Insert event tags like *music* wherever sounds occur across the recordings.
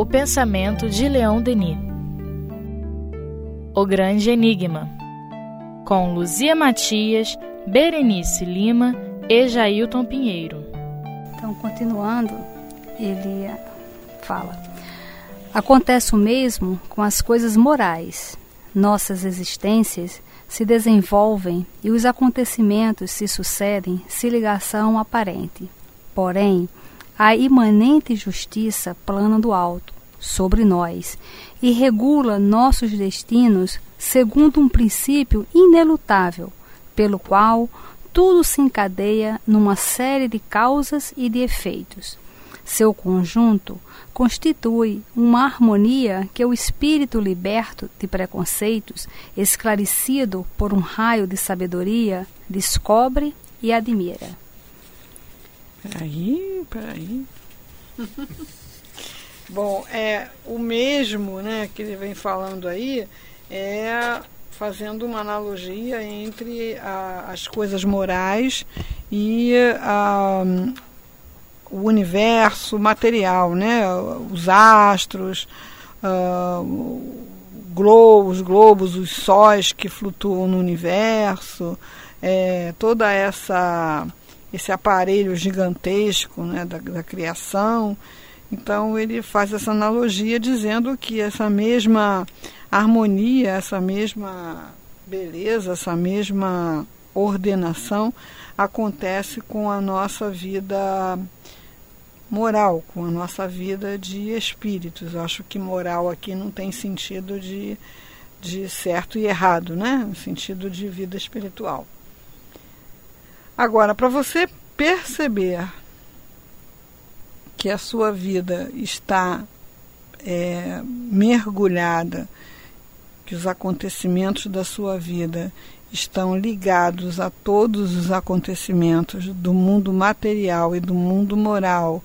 O pensamento de Leon Denis. O Grande Enigma. Com Luzia Matias, Berenice Lima e Jailton Pinheiro. Então, continuando, ele fala: Acontece o mesmo com as coisas morais. Nossas existências se desenvolvem e os acontecimentos se sucedem sem ligação aparente. Porém, a imanente justiça plana do alto sobre nós e regula nossos destinos segundo um princípio inelutável, pelo qual tudo se encadeia numa série de causas e de efeitos. Seu conjunto constitui uma harmonia que o espírito liberto de preconceitos, esclarecido por um raio de sabedoria, descobre e admira. Peraí, peraí. *laughs* Bom, é o mesmo, né, que ele vem falando aí, é fazendo uma analogia entre a, as coisas morais e a, o universo material, né, os astros, uh, globos, os globos, os sóis que flutuam no universo, é, toda essa esse aparelho gigantesco né, da, da criação. Então ele faz essa analogia dizendo que essa mesma harmonia, essa mesma beleza, essa mesma ordenação acontece com a nossa vida moral, com a nossa vida de espíritos. Eu acho que moral aqui não tem sentido de, de certo e errado, né? No sentido de vida espiritual. Agora, para você perceber que a sua vida está é, mergulhada, que os acontecimentos da sua vida estão ligados a todos os acontecimentos do mundo material e do mundo moral,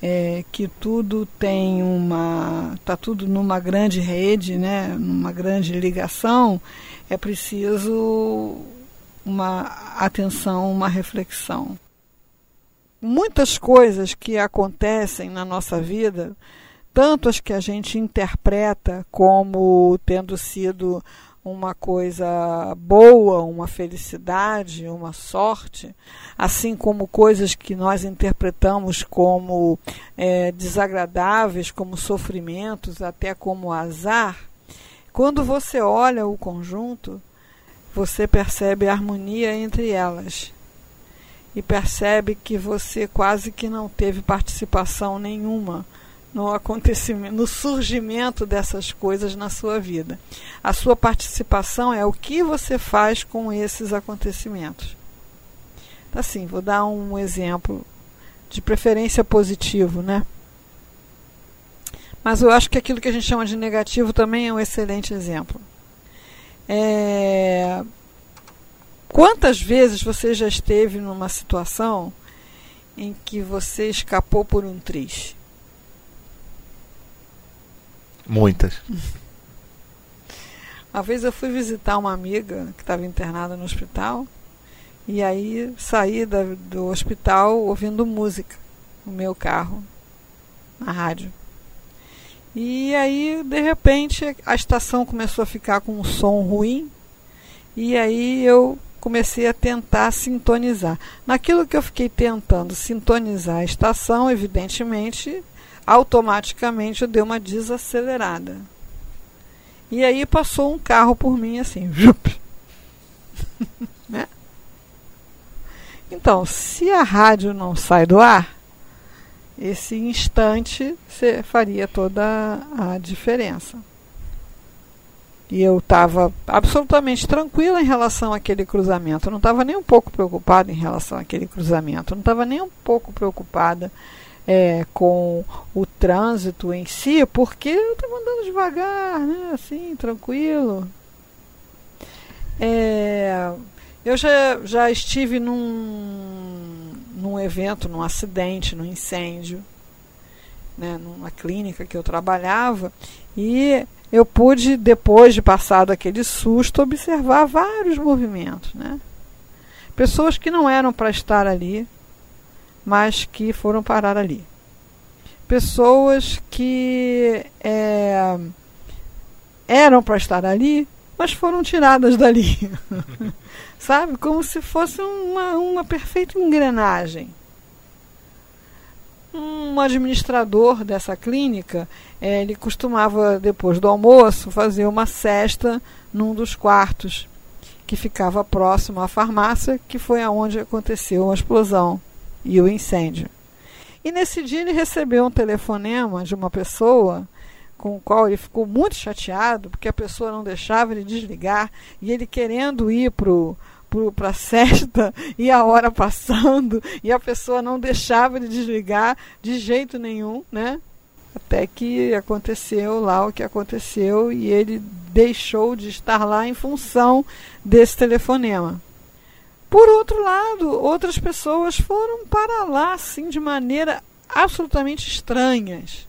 é, que tudo tem uma. está tudo numa grande rede, né, numa grande ligação, é preciso uma atenção, uma reflexão. Muitas coisas que acontecem na nossa vida, tanto as que a gente interpreta como tendo sido uma coisa boa, uma felicidade, uma sorte, assim como coisas que nós interpretamos como é, desagradáveis, como sofrimentos, até como azar, quando você olha o conjunto, você percebe a harmonia entre elas e percebe que você quase que não teve participação nenhuma no acontecimento, no surgimento dessas coisas na sua vida. A sua participação é o que você faz com esses acontecimentos. Assim, vou dar um exemplo de preferência positivo, né? Mas eu acho que aquilo que a gente chama de negativo também é um excelente exemplo. É... Quantas vezes você já esteve numa situação em que você escapou por um triz? Muitas. *laughs* Uma vez eu fui visitar uma amiga que estava internada no hospital e aí saí da, do hospital ouvindo música no meu carro, na rádio. E aí, de repente, a estação começou a ficar com um som ruim. E aí eu comecei a tentar sintonizar. Naquilo que eu fiquei tentando sintonizar a estação, evidentemente, automaticamente eu dei uma desacelerada. E aí passou um carro por mim assim, jup. *laughs* né? Então, se a rádio não sai do ar, esse instante faria toda a diferença. E eu estava absolutamente tranquila em relação àquele cruzamento. Eu não estava nem um pouco preocupada em relação àquele cruzamento. Eu não estava nem um pouco preocupada é, com o trânsito em si, porque eu estava andando devagar, né? assim, tranquilo. É, eu já, já estive num, num evento, num acidente, num incêndio, né, numa clínica que eu trabalhava, e eu pude, depois de passado aquele susto, observar vários movimentos. Né? Pessoas que não eram para estar ali, mas que foram parar ali. pessoas que é, eram para estar ali, mas foram tiradas dali. *laughs* Sabe? Como se fosse uma, uma perfeita engrenagem. Um administrador dessa clínica, é, ele costumava, depois do almoço, fazer uma cesta num dos quartos que ficava próximo à farmácia, que foi aonde aconteceu a explosão e o incêndio. E nesse dia ele recebeu um telefonema de uma pessoa com o qual ele ficou muito chateado, porque a pessoa não deixava ele desligar, e ele querendo ir para a *laughs* cesta e a hora passando, e a pessoa não deixava ele desligar de jeito nenhum, né? Até que aconteceu lá o que aconteceu e ele deixou de estar lá em função desse telefonema. Por outro lado, outras pessoas foram para lá assim de maneira absolutamente estranhas.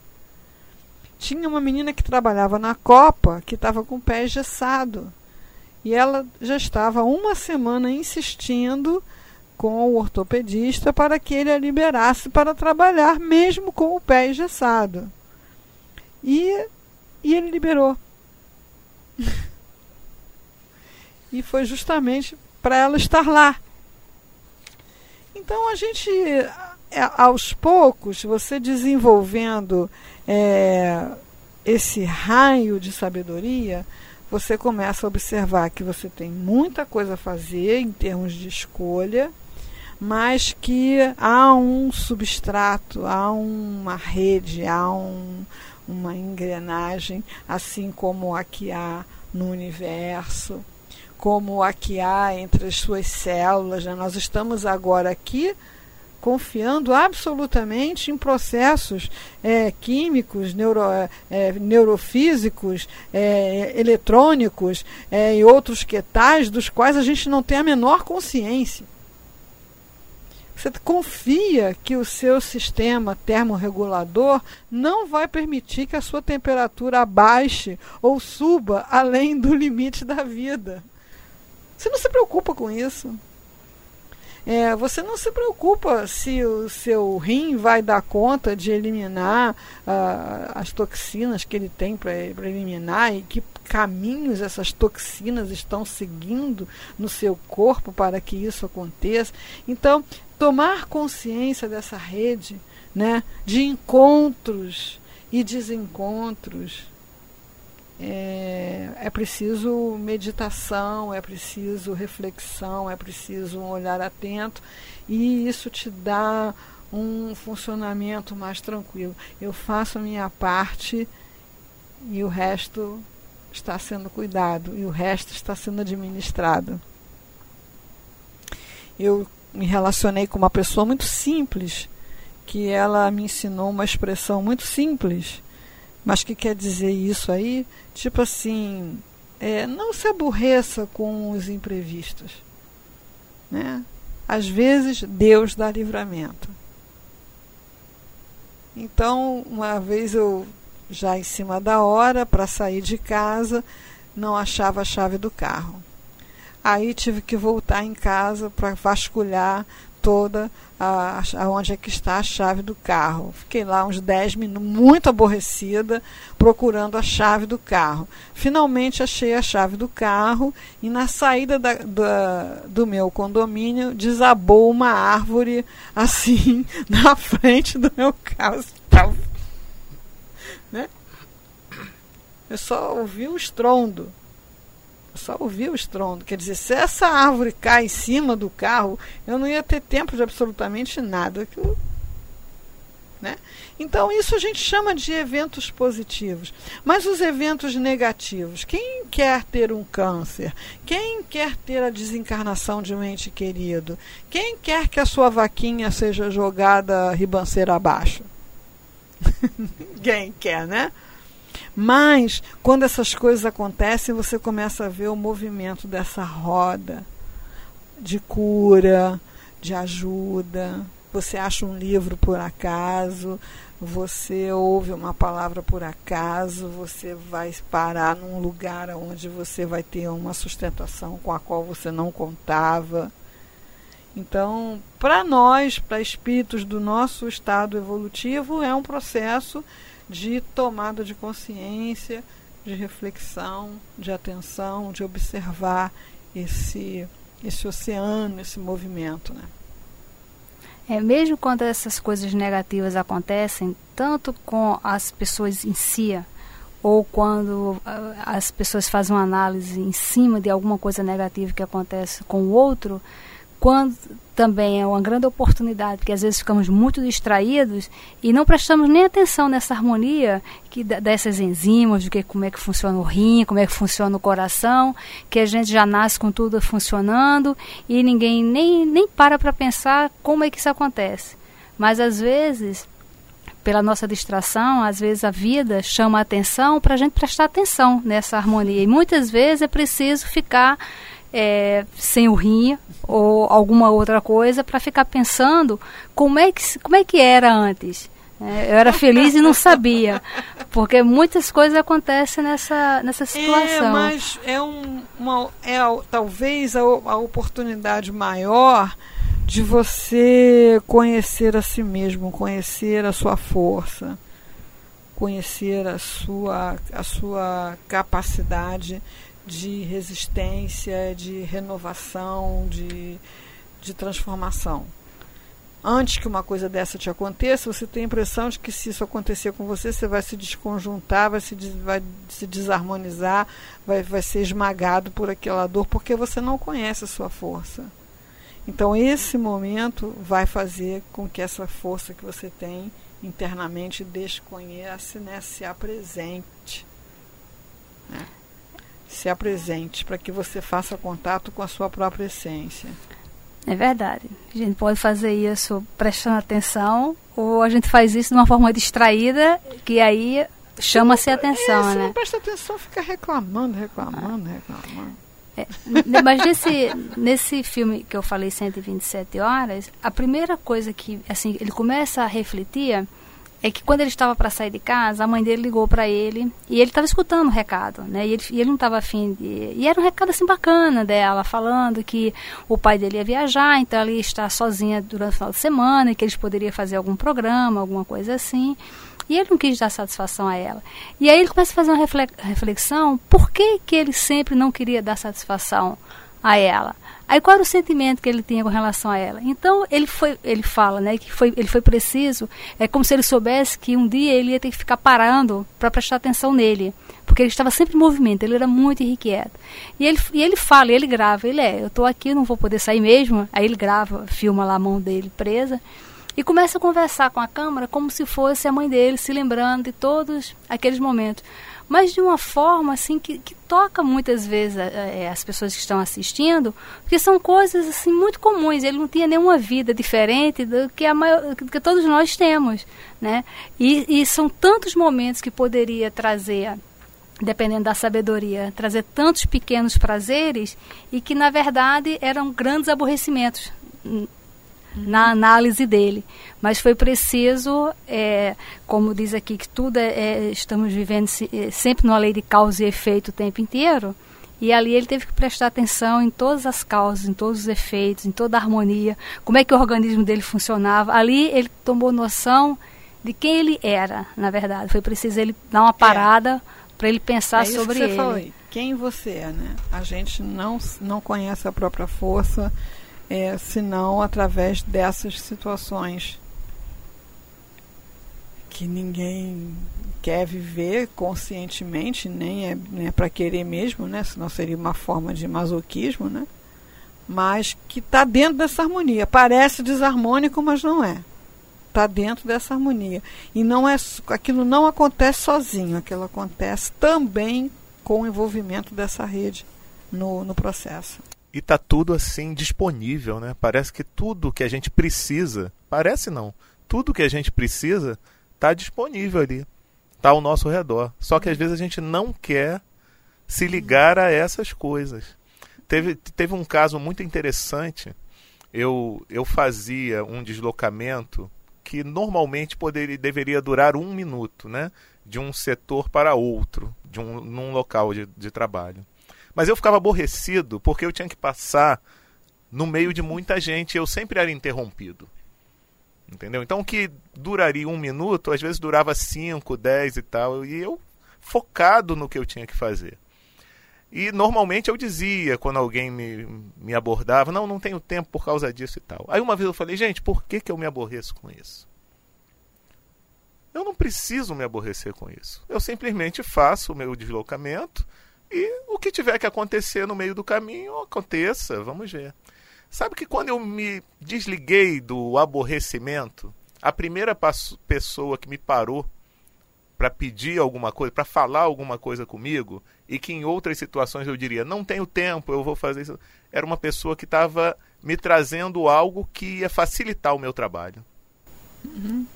Tinha uma menina que trabalhava na Copa que estava com o pé engessado. E ela já estava uma semana insistindo com o ortopedista para que ele a liberasse para trabalhar, mesmo com o pé engessado. E, e ele liberou. *laughs* e foi justamente para ela estar lá. Então a gente, aos poucos, você desenvolvendo é, esse raio de sabedoria, você começa a observar que você tem muita coisa a fazer em termos de escolha, mas que há um substrato, há uma rede, há um, uma engrenagem, assim como a que há no universo, como a que há entre as suas células. Né? Nós estamos agora aqui confiando absolutamente em processos é, químicos, neuro, é, neurofísicos, é, eletrônicos é, e outros que tais, dos quais a gente não tem a menor consciência. Você confia que o seu sistema termorregulador não vai permitir que a sua temperatura abaixe ou suba além do limite da vida. Você não se preocupa com isso. É, você não se preocupa se o seu rim vai dar conta de eliminar uh, as toxinas que ele tem para eliminar e que caminhos essas toxinas estão seguindo no seu corpo para que isso aconteça. Então, tomar consciência dessa rede né, de encontros e desencontros é, é preciso meditação, é preciso reflexão, é preciso um olhar atento e isso te dá um funcionamento mais tranquilo. Eu faço a minha parte e o resto está sendo cuidado e o resto está sendo administrado. Eu me relacionei com uma pessoa muito simples, que ela me ensinou uma expressão muito simples mas que quer dizer isso aí? Tipo assim, é, não se aborreça com os imprevistos. Né? Às vezes, Deus dá livramento. Então, uma vez eu, já em cima da hora, para sair de casa, não achava a chave do carro. Aí tive que voltar em casa para vasculhar toda a, a, onde é que está a chave do carro. Fiquei lá uns 10 minutos, muito aborrecida, procurando a chave do carro. Finalmente achei a chave do carro e na saída da, da, do meu condomínio desabou uma árvore *laughs* assim na frente do meu carro. Né? Eu só ouvi o estrondo só ouvi o estrondo. Quer dizer, se essa árvore cai em cima do carro, eu não ia ter tempo de absolutamente nada. Né? Então, isso a gente chama de eventos positivos. Mas os eventos negativos, quem quer ter um câncer? Quem quer ter a desencarnação de um ente querido? Quem quer que a sua vaquinha seja jogada ribanceira abaixo? *laughs* Ninguém quer, né? Mas, quando essas coisas acontecem, você começa a ver o movimento dessa roda de cura, de ajuda. Você acha um livro por acaso, você ouve uma palavra por acaso, você vai parar num lugar onde você vai ter uma sustentação com a qual você não contava. Então, para nós, para espíritos do nosso estado evolutivo, é um processo de tomada de consciência, de reflexão, de atenção, de observar esse, esse oceano, esse movimento. Né? É, mesmo quando essas coisas negativas acontecem, tanto com as pessoas em si, ou quando uh, as pessoas fazem uma análise em cima de alguma coisa negativa que acontece com o outro, quando também é uma grande oportunidade, porque às vezes ficamos muito distraídos e não prestamos nem atenção nessa harmonia que dessas enzimas, de que como é que funciona o rim, como é que funciona o coração, que a gente já nasce com tudo funcionando e ninguém nem, nem para para pensar como é que isso acontece. Mas às vezes pela nossa distração, às vezes a vida chama a atenção para a gente prestar atenção nessa harmonia. E muitas vezes é preciso ficar é, sem o rim ou alguma outra coisa para ficar pensando como é que, como é que era antes. É, eu era feliz e não sabia, porque muitas coisas acontecem nessa, nessa situação. É, mas é, um, uma, é talvez a, a oportunidade maior de você conhecer a si mesmo, conhecer a sua força, conhecer a sua, a sua capacidade de resistência, de renovação, de, de transformação. Antes que uma coisa dessa te aconteça, você tem a impressão de que se isso acontecer com você, você vai se desconjuntar, vai se, vai se desarmonizar, vai, vai ser esmagado por aquela dor, porque você não conhece a sua força. Então, esse momento vai fazer com que essa força que você tem internamente desconheça, né, se apresente. Né? Se apresente, para que você faça contato com a sua própria essência. É verdade. A gente pode fazer isso prestando atenção, ou a gente faz isso de uma forma distraída, que aí chama-se atenção, é, né? não presta atenção, fica reclamando, reclamando, reclamando. É, mas nesse, nesse filme que eu falei, 127 horas, a primeira coisa que, assim, ele começa a refletir é que quando ele estava para sair de casa, a mãe dele ligou para ele e ele estava escutando o recado, né? E ele, e ele não estava afim de... E era um recado assim bacana dela, falando que o pai dele ia viajar, então ela ia estar sozinha durante o final de semana e que eles poderiam fazer algum programa, alguma coisa assim. E ele não quis dar satisfação a ela. E aí ele começa a fazer uma reflexão, por que, que ele sempre não queria dar satisfação a ela? Aí qual era o sentimento que ele tinha com relação a ela? Então ele foi, ele fala, né, que foi, ele foi preciso, é como se ele soubesse que um dia ele ia ter que ficar parando para prestar atenção nele, porque ele estava sempre em movimento, ele era muito irrequieto. E ele, e ele fala, ele grava, ele é, eu estou aqui, não vou poder sair mesmo. Aí ele grava, filma lá a mão dele presa e começa a conversar com a câmera como se fosse a mãe dele, se lembrando de todos aqueles momentos mas de uma forma assim que, que toca muitas vezes é, as pessoas que estão assistindo, porque são coisas assim muito comuns. Ele não tinha nenhuma vida diferente do que a maior, que todos nós temos, né? E, e são tantos momentos que poderia trazer dependendo da sabedoria, trazer tantos pequenos prazeres e que na verdade eram grandes aborrecimentos na análise dele. Mas foi preciso, é, como diz aqui, que tudo é, é estamos vivendo se, é, sempre numa lei de causa e efeito o tempo inteiro. E ali ele teve que prestar atenção em todas as causas, em todos os efeitos, em toda a harmonia, como é que o organismo dele funcionava. Ali ele tomou noção de quem ele era, na verdade. Foi preciso ele dar uma é. parada para ele pensar é sobre ele. Falou, quem você é, né? A gente não, não conhece a própria força, é, senão através dessas situações que ninguém quer viver conscientemente, nem é, é para querer mesmo, né? senão seria uma forma de masoquismo, né? mas que está dentro dessa harmonia. Parece desarmônico, mas não é. Está dentro dessa harmonia. E não é aquilo não acontece sozinho, aquilo acontece também com o envolvimento dessa rede no, no processo e tá tudo assim disponível, né? Parece que tudo que a gente precisa, parece não, tudo que a gente precisa tá disponível ali, tá ao nosso redor. Só que às vezes a gente não quer se ligar a essas coisas. Teve, teve um caso muito interessante. Eu, eu fazia um deslocamento que normalmente poderia, deveria durar um minuto, né? De um setor para outro, de um, num local de, de trabalho. Mas eu ficava aborrecido porque eu tinha que passar no meio de muita gente. Eu sempre era interrompido. Entendeu? Então o que duraria um minuto, às vezes durava cinco, dez e tal. E eu focado no que eu tinha que fazer. E normalmente eu dizia, quando alguém me, me abordava, não, não tenho tempo por causa disso e tal. Aí uma vez eu falei, gente, por que, que eu me aborreço com isso? Eu não preciso me aborrecer com isso. Eu simplesmente faço o meu deslocamento e o que tiver que acontecer no meio do caminho, aconteça, vamos ver. Sabe que quando eu me desliguei do aborrecimento, a primeira pessoa que me parou para pedir alguma coisa, para falar alguma coisa comigo, e que em outras situações eu diria, não tenho tempo, eu vou fazer isso, era uma pessoa que estava me trazendo algo que ia facilitar o meu trabalho. Uhum.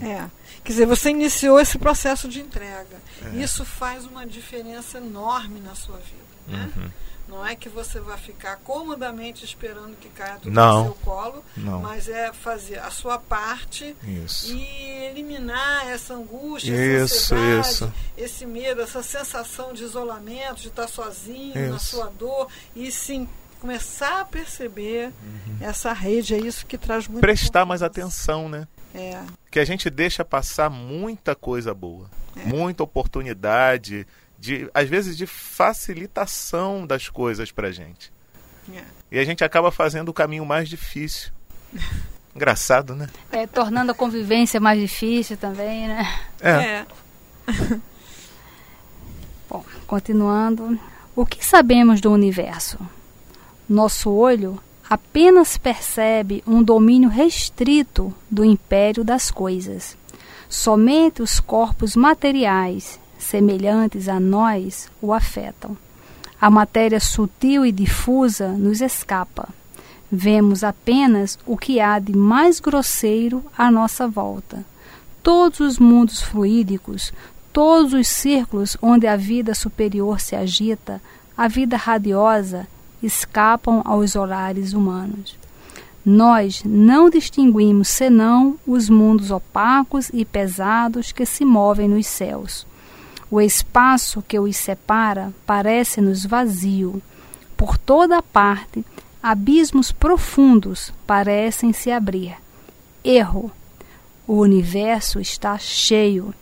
É. Quer dizer, você iniciou esse processo de entrega. É. Isso faz uma diferença enorme na sua vida. Né? Uhum. Não é que você vai ficar comodamente esperando que caia tudo não, no seu colo, não. mas é fazer a sua parte isso. e eliminar essa angústia, isso, essa isso. esse medo, essa sensação de isolamento, de estar sozinho isso. na sua dor e sim começar a perceber uhum. essa rede, é isso que traz muito prestar mais atenção, né? É. Que a gente deixa passar muita coisa boa, é. muita oportunidade, de, às vezes de facilitação das coisas pra gente. É. E a gente acaba fazendo o caminho mais difícil. *laughs* Engraçado, né? É, tornando a convivência mais difícil também, né? É. é. *laughs* Bom, continuando. O que sabemos do universo? Nosso olho apenas percebe um domínio restrito do império das coisas. Somente os corpos materiais, semelhantes a nós, o afetam. A matéria sutil e difusa nos escapa. Vemos apenas o que há de mais grosseiro à nossa volta. Todos os mundos fluídicos, todos os círculos onde a vida superior se agita, a vida radiosa, escapam aos olhares humanos. Nós não distinguimos senão os mundos opacos e pesados que se movem nos céus. O espaço que os separa parece-nos vazio. Por toda parte, abismos profundos parecem se abrir. Erro. O universo está cheio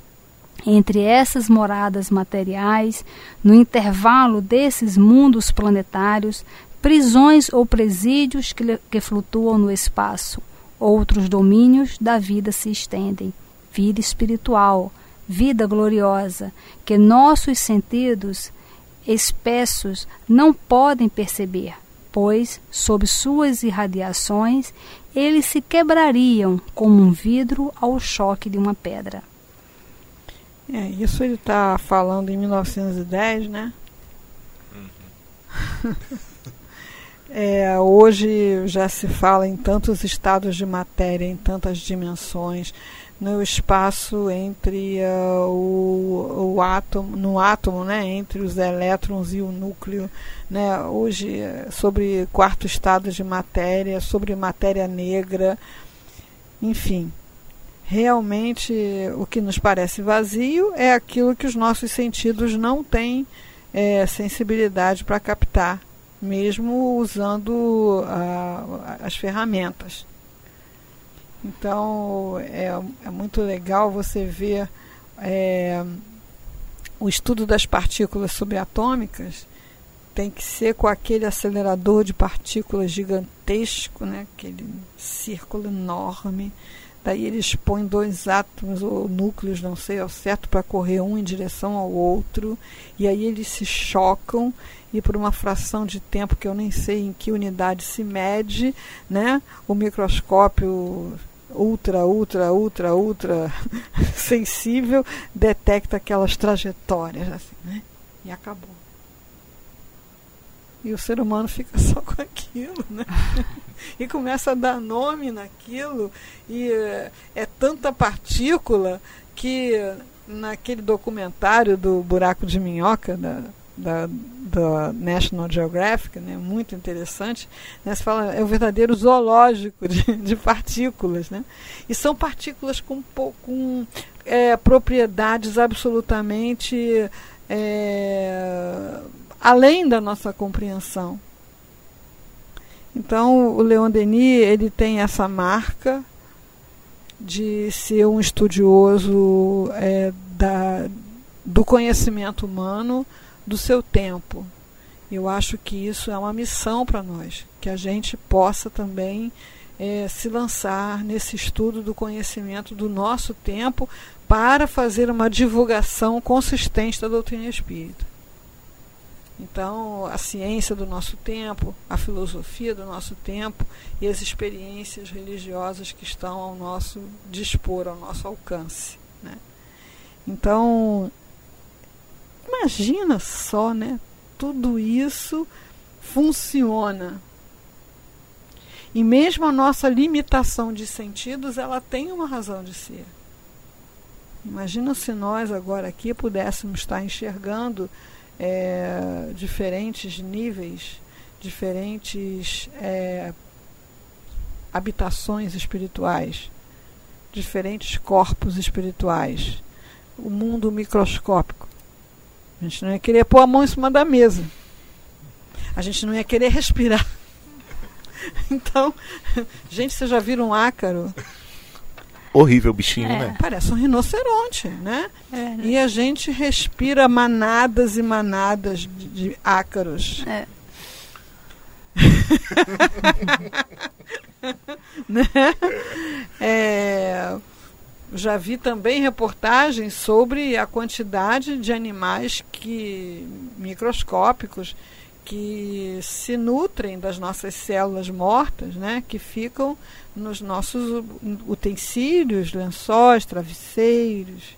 entre essas moradas materiais, no intervalo desses mundos planetários, prisões ou presídios que, que flutuam no espaço. Outros domínios da vida se estendem. Vida espiritual, vida gloriosa, que nossos sentidos espessos não podem perceber, pois, sob suas irradiações, eles se quebrariam como um vidro ao choque de uma pedra. É, isso ele está falando em 1910, né? Uhum. *laughs* é, hoje já se fala em tantos estados de matéria, em tantas dimensões, no espaço entre uh, o, o átomo, no átomo, né, entre os elétrons e o núcleo, né, hoje sobre quarto estado de matéria, sobre matéria negra, enfim, realmente o que nos parece vazio é aquilo que os nossos sentidos não têm é, sensibilidade para captar, mesmo usando as ferramentas. Então é, é, muito legal você ver é, o estudo das partículas subatômicas tem que ser com aquele acelerador de partículas gigantesco, né? aquele círculo enorme Daí eles põem dois átomos ou núcleos, não sei ao certo, para correr um em direção ao outro. E aí eles se chocam e por uma fração de tempo que eu nem sei em que unidade se mede, né? O microscópio ultra, ultra, ultra, ultra *laughs* sensível detecta aquelas trajetórias assim, né? E acabou. E o ser humano fica *laughs* só com aquilo, né? *laughs* e começa a dar nome naquilo, e é, é tanta partícula que naquele documentário do Buraco de Minhoca, da, da, da National Geographic, né, muito interessante, né, se fala, é o verdadeiro zoológico de, *laughs* de partículas. Né? E são partículas com, com é, propriedades absolutamente é, além da nossa compreensão. Então, o Leon Denis ele tem essa marca de ser um estudioso é, da, do conhecimento humano do seu tempo. Eu acho que isso é uma missão para nós, que a gente possa também é, se lançar nesse estudo do conhecimento do nosso tempo para fazer uma divulgação consistente da doutrina espírita. Então, a ciência do nosso tempo, a filosofia do nosso tempo e as experiências religiosas que estão ao nosso dispor, ao nosso alcance. Né? Então, imagina só, né? Tudo isso funciona. E mesmo a nossa limitação de sentidos, ela tem uma razão de ser. Imagina se nós agora aqui pudéssemos estar enxergando é, diferentes níveis, diferentes é, habitações espirituais, diferentes corpos espirituais, o mundo microscópico. A gente não ia querer pôr a mão em cima da mesa. A gente não ia querer respirar. *laughs* Então, *laughs* gente, vocês já viram um ácaro? Horrível bichinho, é. né? Parece um rinoceronte, né? É, né? E a gente respira manadas e manadas de, de ácaros. É. *laughs* né? É, já vi também reportagens sobre a quantidade de animais que microscópicos que se nutrem das nossas células mortas, né, que ficam nos nossos utensílios, lençóis, travesseiros.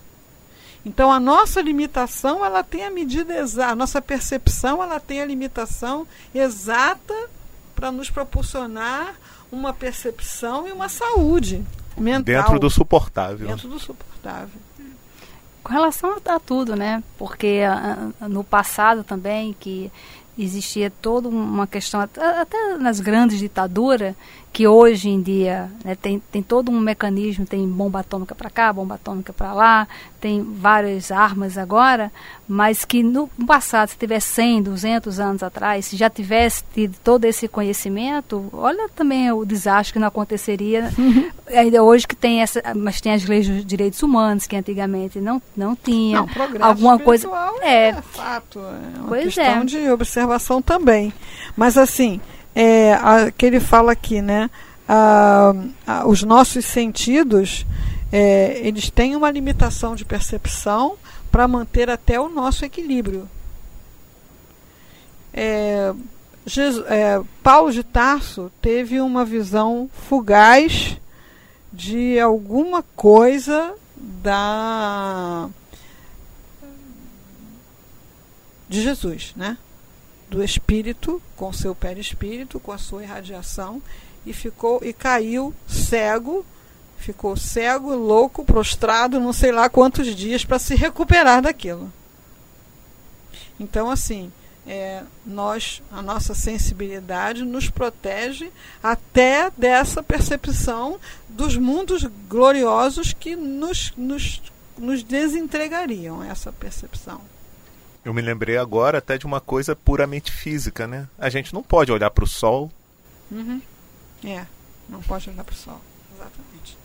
Então a nossa limitação, ela tem a medida exata, a nossa percepção, ela tem a limitação exata para nos proporcionar uma percepção e uma saúde mental. Dentro do suportável. Dentro do suportável. Com relação a, tudo, né? Porque a, a, no passado também que existia toda uma questão, até nas grandes ditaduras, que hoje em dia né, tem, tem todo um mecanismo, tem bomba atômica para cá, bomba atômica para lá, tem várias armas agora, mas que no passado, se tivesse 100, 200 anos atrás, se já tivesse tido todo esse conhecimento, olha também o desastre que não aconteceria, uhum. ainda hoje que tem essa, mas tem as leis dos direitos humanos, que antigamente não, não tinha. Não, alguma coisa é, é fato, é uma pois questão é. de observação também. Mas assim, é, a, que ele fala aqui, né? A, a, os nossos sentidos, é, eles têm uma limitação de percepção para manter até o nosso equilíbrio. É, Jesus, é, Paulo de Tarso teve uma visão fugaz de alguma coisa da de Jesus, né? Do espírito com seu perispírito, com a sua irradiação e ficou e caiu cego, ficou cego, louco, prostrado, não sei lá quantos dias para se recuperar daquilo. Então assim, é, nós a nossa sensibilidade nos protege até dessa percepção dos mundos gloriosos que nos, nos, nos desentregariam essa percepção. Eu me lembrei agora até de uma coisa puramente física, né? A gente não pode olhar para o sol. Uhum. É, não pode olhar para o sol, exatamente.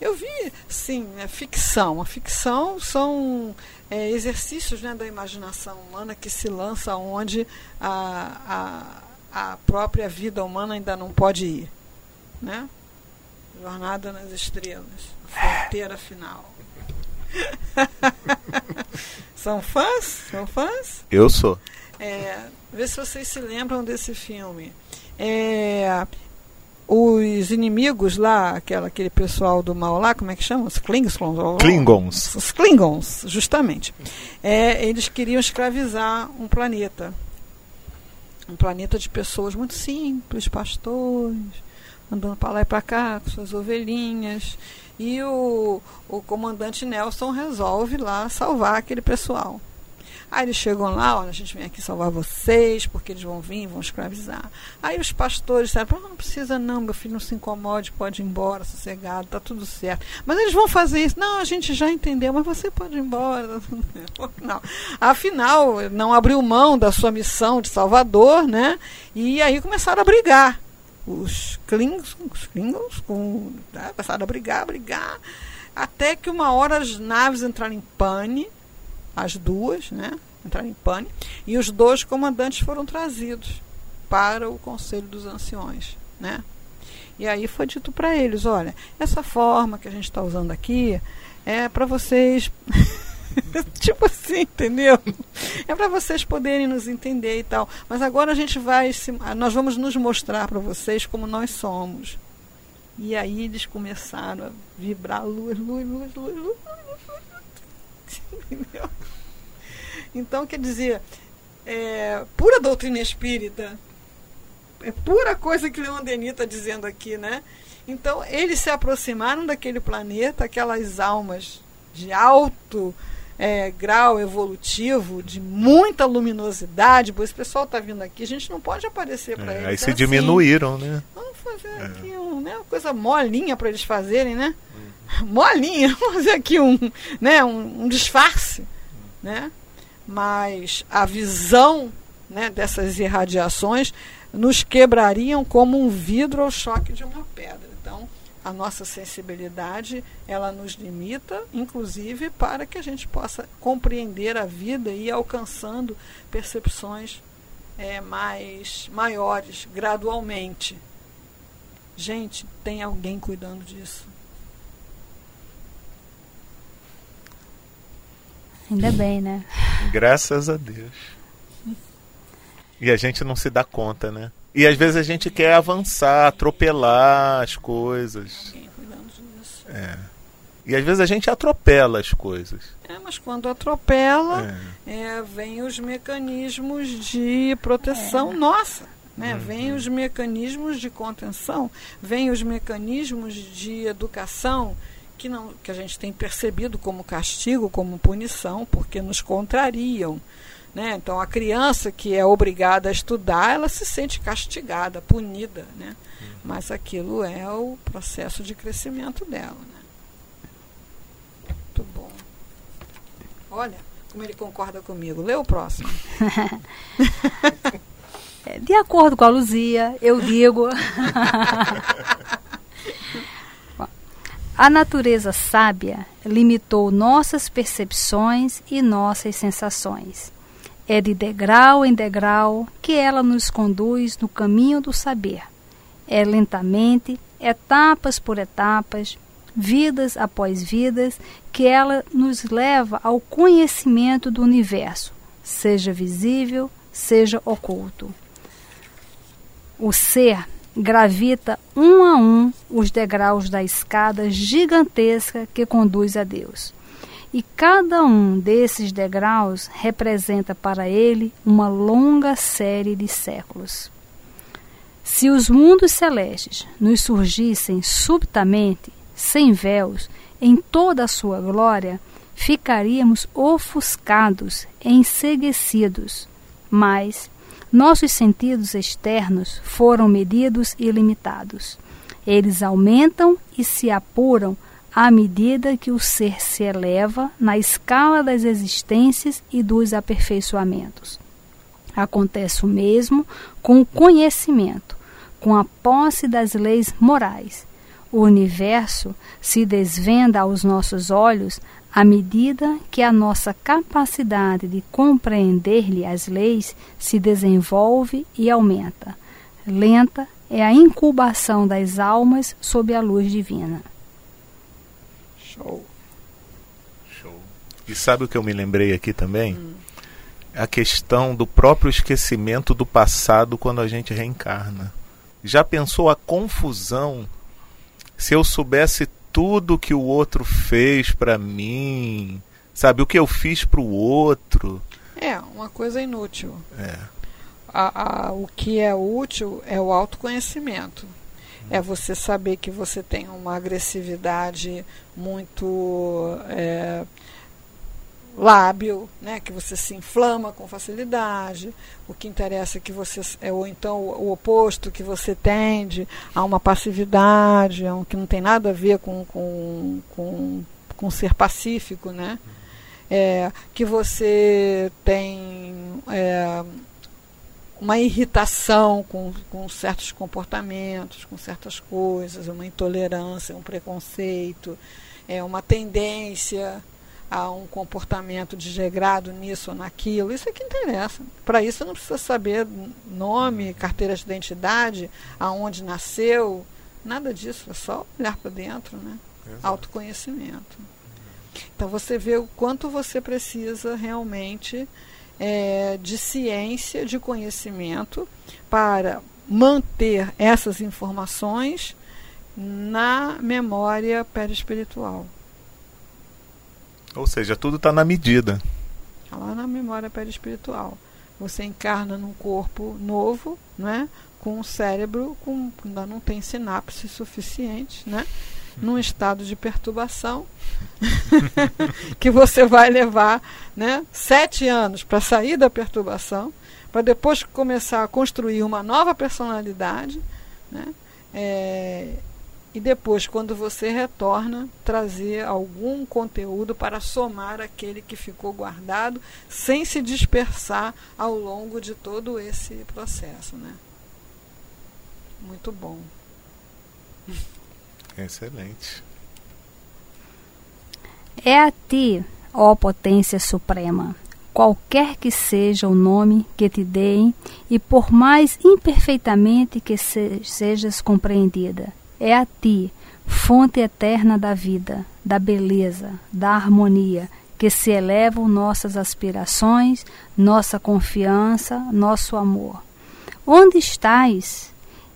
Eu vi, sim, é ficção. A ficção são é, exercícios né, da imaginação humana que se lança onde a, a, a própria vida humana ainda não pode ir. Né? Jornada nas Estrelas, fronteira final. *laughs* São fãs? São fãs? Eu sou. É, vê se vocês se lembram desse filme. É, os inimigos lá, aquela, aquele pessoal do mal lá, como é que chama? Os Klingons? Klingons. Os Klingons, justamente. É, eles queriam escravizar um planeta. Um planeta de pessoas muito simples, pastores, andando para lá e para cá com suas ovelhinhas. E o, o comandante Nelson resolve lá salvar aquele pessoal. Aí eles chegam lá, olha, a gente vem aqui salvar vocês, porque eles vão vir, vão escravizar. Aí os pastores disseram, não precisa não, meu filho, não se incomode, pode ir embora, sossegado, tá tudo certo. Mas eles vão fazer isso. Não, a gente já entendeu, mas você pode ir embora. *laughs* Não. Afinal, não abriu mão da sua missão de Salvador, né? E aí começaram a brigar. Os Klingons, os Klingons com, né? a brigar, brigar, até que uma hora as naves entraram em pane, as duas, né? Entraram em pane, e os dois comandantes foram trazidos para o Conselho dos Anciões, né? E aí foi dito para eles, olha, essa forma que a gente está usando aqui é para vocês *laughs* tipo assim, entendeu? É para vocês poderem nos entender e tal. Mas agora a gente vai, se, nós vamos nos mostrar para vocês como nós somos. E aí eles começaram a vibrar luz, luz, luz, luz, luz. luz. *laughs* Entendeu? Então, quer dizer, é, pura doutrina espírita. É pura coisa que Leon Denis está dizendo aqui, né? Então, eles se aproximaram daquele planeta, aquelas almas de alto é, grau evolutivo, de muita luminosidade. Pois esse pessoal está vindo aqui, a gente não pode aparecer para é, eles. Aí se assim. diminuíram, né? Vamos fazer é. aqui um, né, uma coisa molinha para eles fazerem, né? Hum. Molinha, *laughs* vamos fazer aqui um, né, um, um disfarce, né? Mas a visão né, dessas irradiações nos quebrariam como um vidro ao choque de uma pedra. Então, a nossa sensibilidade ela nos limita, inclusive para que a gente possa compreender a vida e ir alcançando percepções é, mais maiores gradualmente. Gente, tem alguém cuidando disso. Ainda bem, né? Graças a Deus. E a gente não se dá conta, né? E às vezes a gente quer avançar, atropelar as coisas. É. E às vezes a gente atropela as coisas. É, mas quando atropela, é. É, vem os mecanismos de proteção é. nossa. Né? Uhum. Vem os mecanismos de contenção, vem os mecanismos de educação que, não, que a gente tem percebido como castigo, como punição, porque nos contrariam. Né? Então, a criança que é obrigada a estudar, ela se sente castigada, punida. Né? Uhum. Mas aquilo é o processo de crescimento dela. Né? Muito bom. Olha como ele concorda comigo. Lê o próximo. *laughs* É, de acordo com a Luzia, eu digo. *laughs* a natureza sábia limitou nossas percepções e nossas sensações. É de degrau em degrau que ela nos conduz no caminho do saber. É lentamente, etapas por etapas, vidas após vidas, que ela nos leva ao conhecimento do universo, seja visível, seja oculto. O ser gravita um a um os degraus da escada gigantesca que conduz a Deus. E cada um desses degraus representa para ele uma longa série de séculos. Se os mundos celestes nos surgissem subitamente, sem véus, em toda a sua glória, ficaríamos ofuscados, enseguecidos. Mas nossos sentidos externos foram medidos e limitados. Eles aumentam e se apuram à medida que o ser se eleva na escala das existências e dos aperfeiçoamentos. Acontece o mesmo com o conhecimento, com a posse das leis morais. O universo se desvenda aos nossos olhos à medida que a nossa capacidade de compreender-lhe as leis se desenvolve e aumenta. Lenta é a incubação das almas sob a luz divina. Show. Show. E sabe o que eu me lembrei aqui também? Hum. A questão do próprio esquecimento do passado quando a gente reencarna. Já pensou a confusão se eu soubesse tudo que o outro fez para mim, sabe? O que eu fiz para o outro. É, uma coisa inútil. É. A, a, o que é útil é o autoconhecimento é você saber que você tem uma agressividade muito é, lábil, né, que você se inflama com facilidade, o que interessa é que você é ou então o, oposto que você tende a uma passividade, a um, que não tem nada a ver com com, com, com ser pacífico, né? É, que você tem é, uma irritação com, com certos comportamentos, com certas coisas, uma intolerância, um preconceito, é uma tendência a um comportamento desregrado nisso ou naquilo. Isso é que interessa. Para isso não precisa saber nome, carteira de identidade, aonde nasceu, nada disso, é só olhar para dentro, né? Exato. Autoconhecimento. Então você vê o quanto você precisa realmente é, de ciência, de conhecimento, para manter essas informações na memória perispiritual. Ou seja, tudo está na medida. Está lá na memória perispiritual. Você encarna num corpo novo, né? com um cérebro com, ainda não tem sinapse suficiente, né? Num estado de perturbação *laughs* que você vai levar né, sete anos para sair da perturbação, para depois começar a construir uma nova personalidade, né, é, e depois, quando você retorna, trazer algum conteúdo para somar aquele que ficou guardado, sem se dispersar ao longo de todo esse processo. Né? Muito bom. *laughs* Excelente. É a ti, ó potência suprema, qualquer que seja o nome que te deem, e por mais imperfeitamente que se, sejas compreendida, é a ti, fonte eterna da vida, da beleza, da harmonia, que se elevam nossas aspirações, nossa confiança, nosso amor. Onde estás?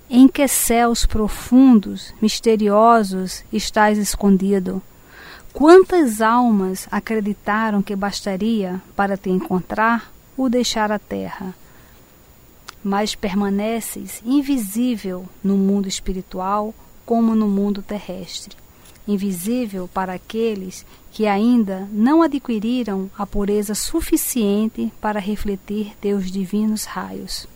Em que céus profundos, misteriosos, estás escondido? Quantas almas acreditaram que bastaria para te encontrar ou deixar a terra? Mas permaneces invisível no mundo espiritual como no mundo terrestre, invisível para aqueles que ainda não adquiriram a pureza suficiente para refletir teus divinos raios.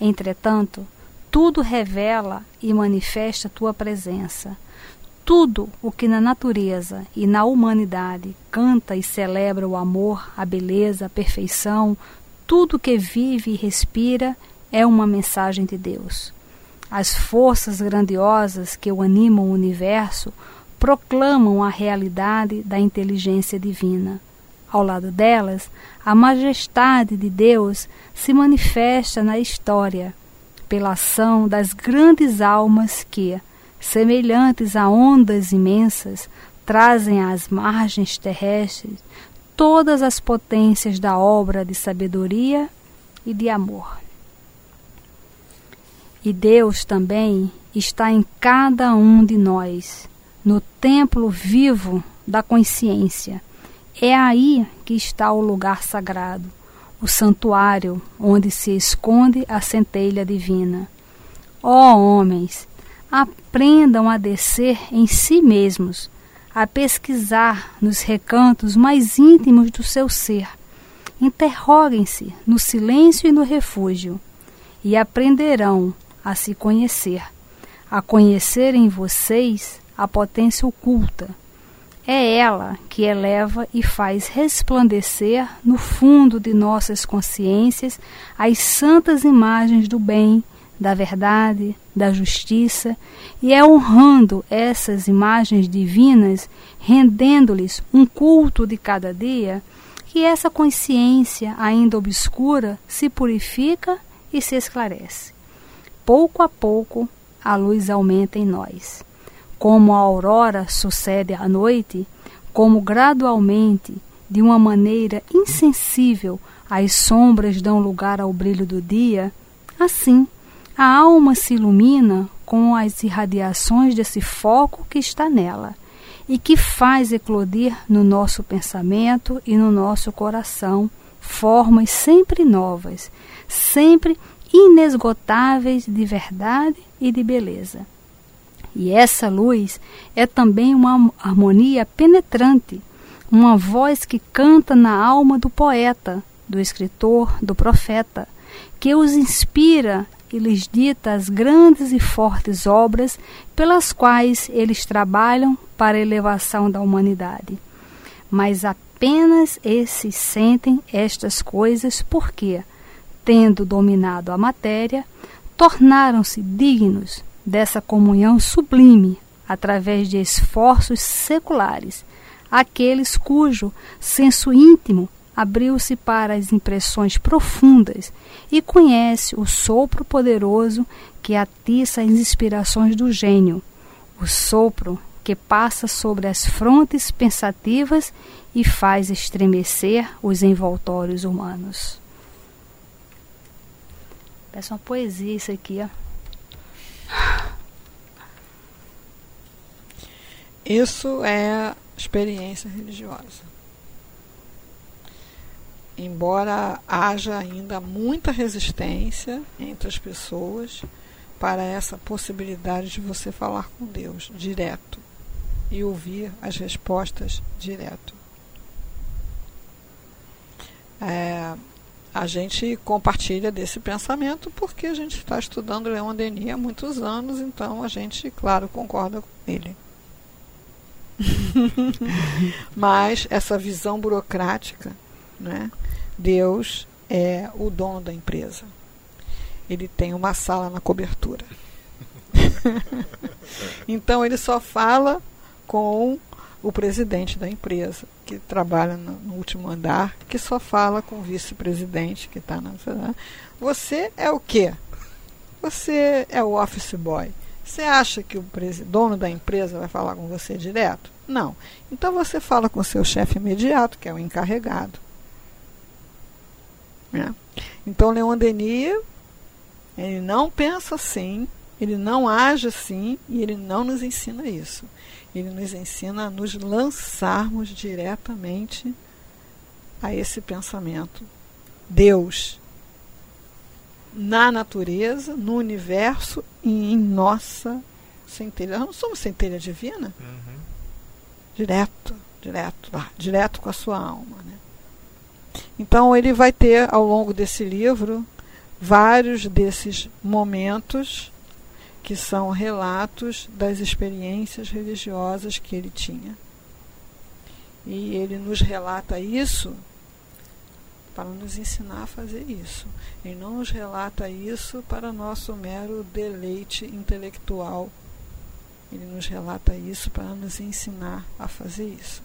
Entretanto, tudo revela e manifesta tua presença. Tudo o que na natureza e na humanidade canta e celebra o amor, a beleza, a perfeição, tudo que vive e respira é uma mensagem de Deus. As forças grandiosas que o animam o universo proclamam a realidade da inteligência divina. Ao lado delas, a majestade de Deus se manifesta na história pela ação das grandes almas que, semelhantes a ondas imensas, trazem às margens terrestres todas as potências da obra de sabedoria e de amor. E Deus também está em cada um de nós, no templo vivo da consciência. É aí que está o lugar sagrado, o santuário onde se esconde a centelha divina. Ó oh, homens, aprendam a descer em si mesmos, a pesquisar nos recantos mais íntimos do seu ser. Interroguem-se no silêncio e no refúgio, e aprenderão a se conhecer, a conhecer em vocês a potência oculta é ela que eleva e faz resplandecer no fundo de nossas consciências as santas imagens do bem, da verdade, da justiça, e é honrando essas imagens divinas, rendendo-lhes um culto de cada dia, que essa consciência ainda obscura se purifica e se esclarece. Pouco a pouco, a luz aumenta em nós como a aurora sucede à noite, como gradualmente, de uma maneira insensível, as sombras dão lugar ao brilho do dia, assim a alma se ilumina com as irradiações desse foco que está nela e que faz eclodir no nosso pensamento e no nosso coração formas sempre novas, sempre inesgotáveis de verdade e de beleza. E essa luz é também uma harmonia penetrante, uma voz que canta na alma do poeta, do escritor, do profeta, que os inspira e lhes dita as grandes e fortes obras pelas quais eles trabalham para a elevação da humanidade. Mas apenas esses sentem estas coisas porque, tendo dominado a matéria, tornaram-se dignos dessa comunhão sublime através de esforços seculares, aqueles cujo senso íntimo abriu-se para as impressões profundas e conhece o sopro poderoso que atiça as inspirações do gênio, o sopro que passa sobre as frontes pensativas e faz estremecer os envoltórios humanos. Parece uma poesia isso aqui, ó. Isso é experiência religiosa. Embora haja ainda muita resistência entre as pessoas para essa possibilidade de você falar com Deus direto e ouvir as respostas direto. É, a gente compartilha desse pensamento porque a gente está estudando Leon Denis há muitos anos, então a gente, claro, concorda com ele. *laughs* Mas essa visão burocrática, né? Deus é o dono da empresa. Ele tem uma sala na cobertura. *laughs* então ele só fala com o presidente da empresa, que trabalha no, último andar, que só fala com o vice-presidente que está na. Você é o quê? Você é o office boy. Você acha que o dono da empresa vai falar com você direto? Não. Então você fala com seu chefe imediato, que é o encarregado. Né? Então Leon Denis, ele não pensa assim, ele não age assim e ele não nos ensina isso. Ele nos ensina a nos lançarmos diretamente a esse pensamento. Deus na natureza, no universo e em nossa centelha. Nós não somos centelha divina? Uhum. Direto, direto lá, direto com a sua alma. Né? Então ele vai ter ao longo desse livro vários desses momentos que são relatos das experiências religiosas que ele tinha. E ele nos relata isso para nos ensinar a fazer isso. Ele não nos relata isso para nosso mero deleite intelectual. Ele nos relata isso para nos ensinar a fazer isso.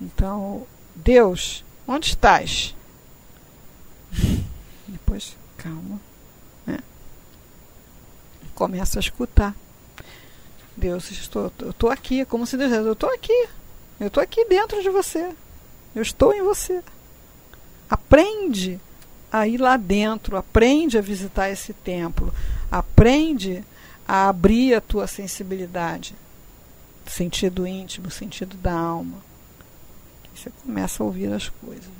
Então, Deus, onde estás? *laughs* Depois, calma. Começa a escutar. Deus, estou, eu estou aqui, como se Deus eu estou aqui. Eu estou aqui dentro de você. Eu estou em você. Aprende a ir lá dentro, aprende a visitar esse templo, aprende a abrir a tua sensibilidade, sentido íntimo, sentido da alma. Você começa a ouvir as coisas.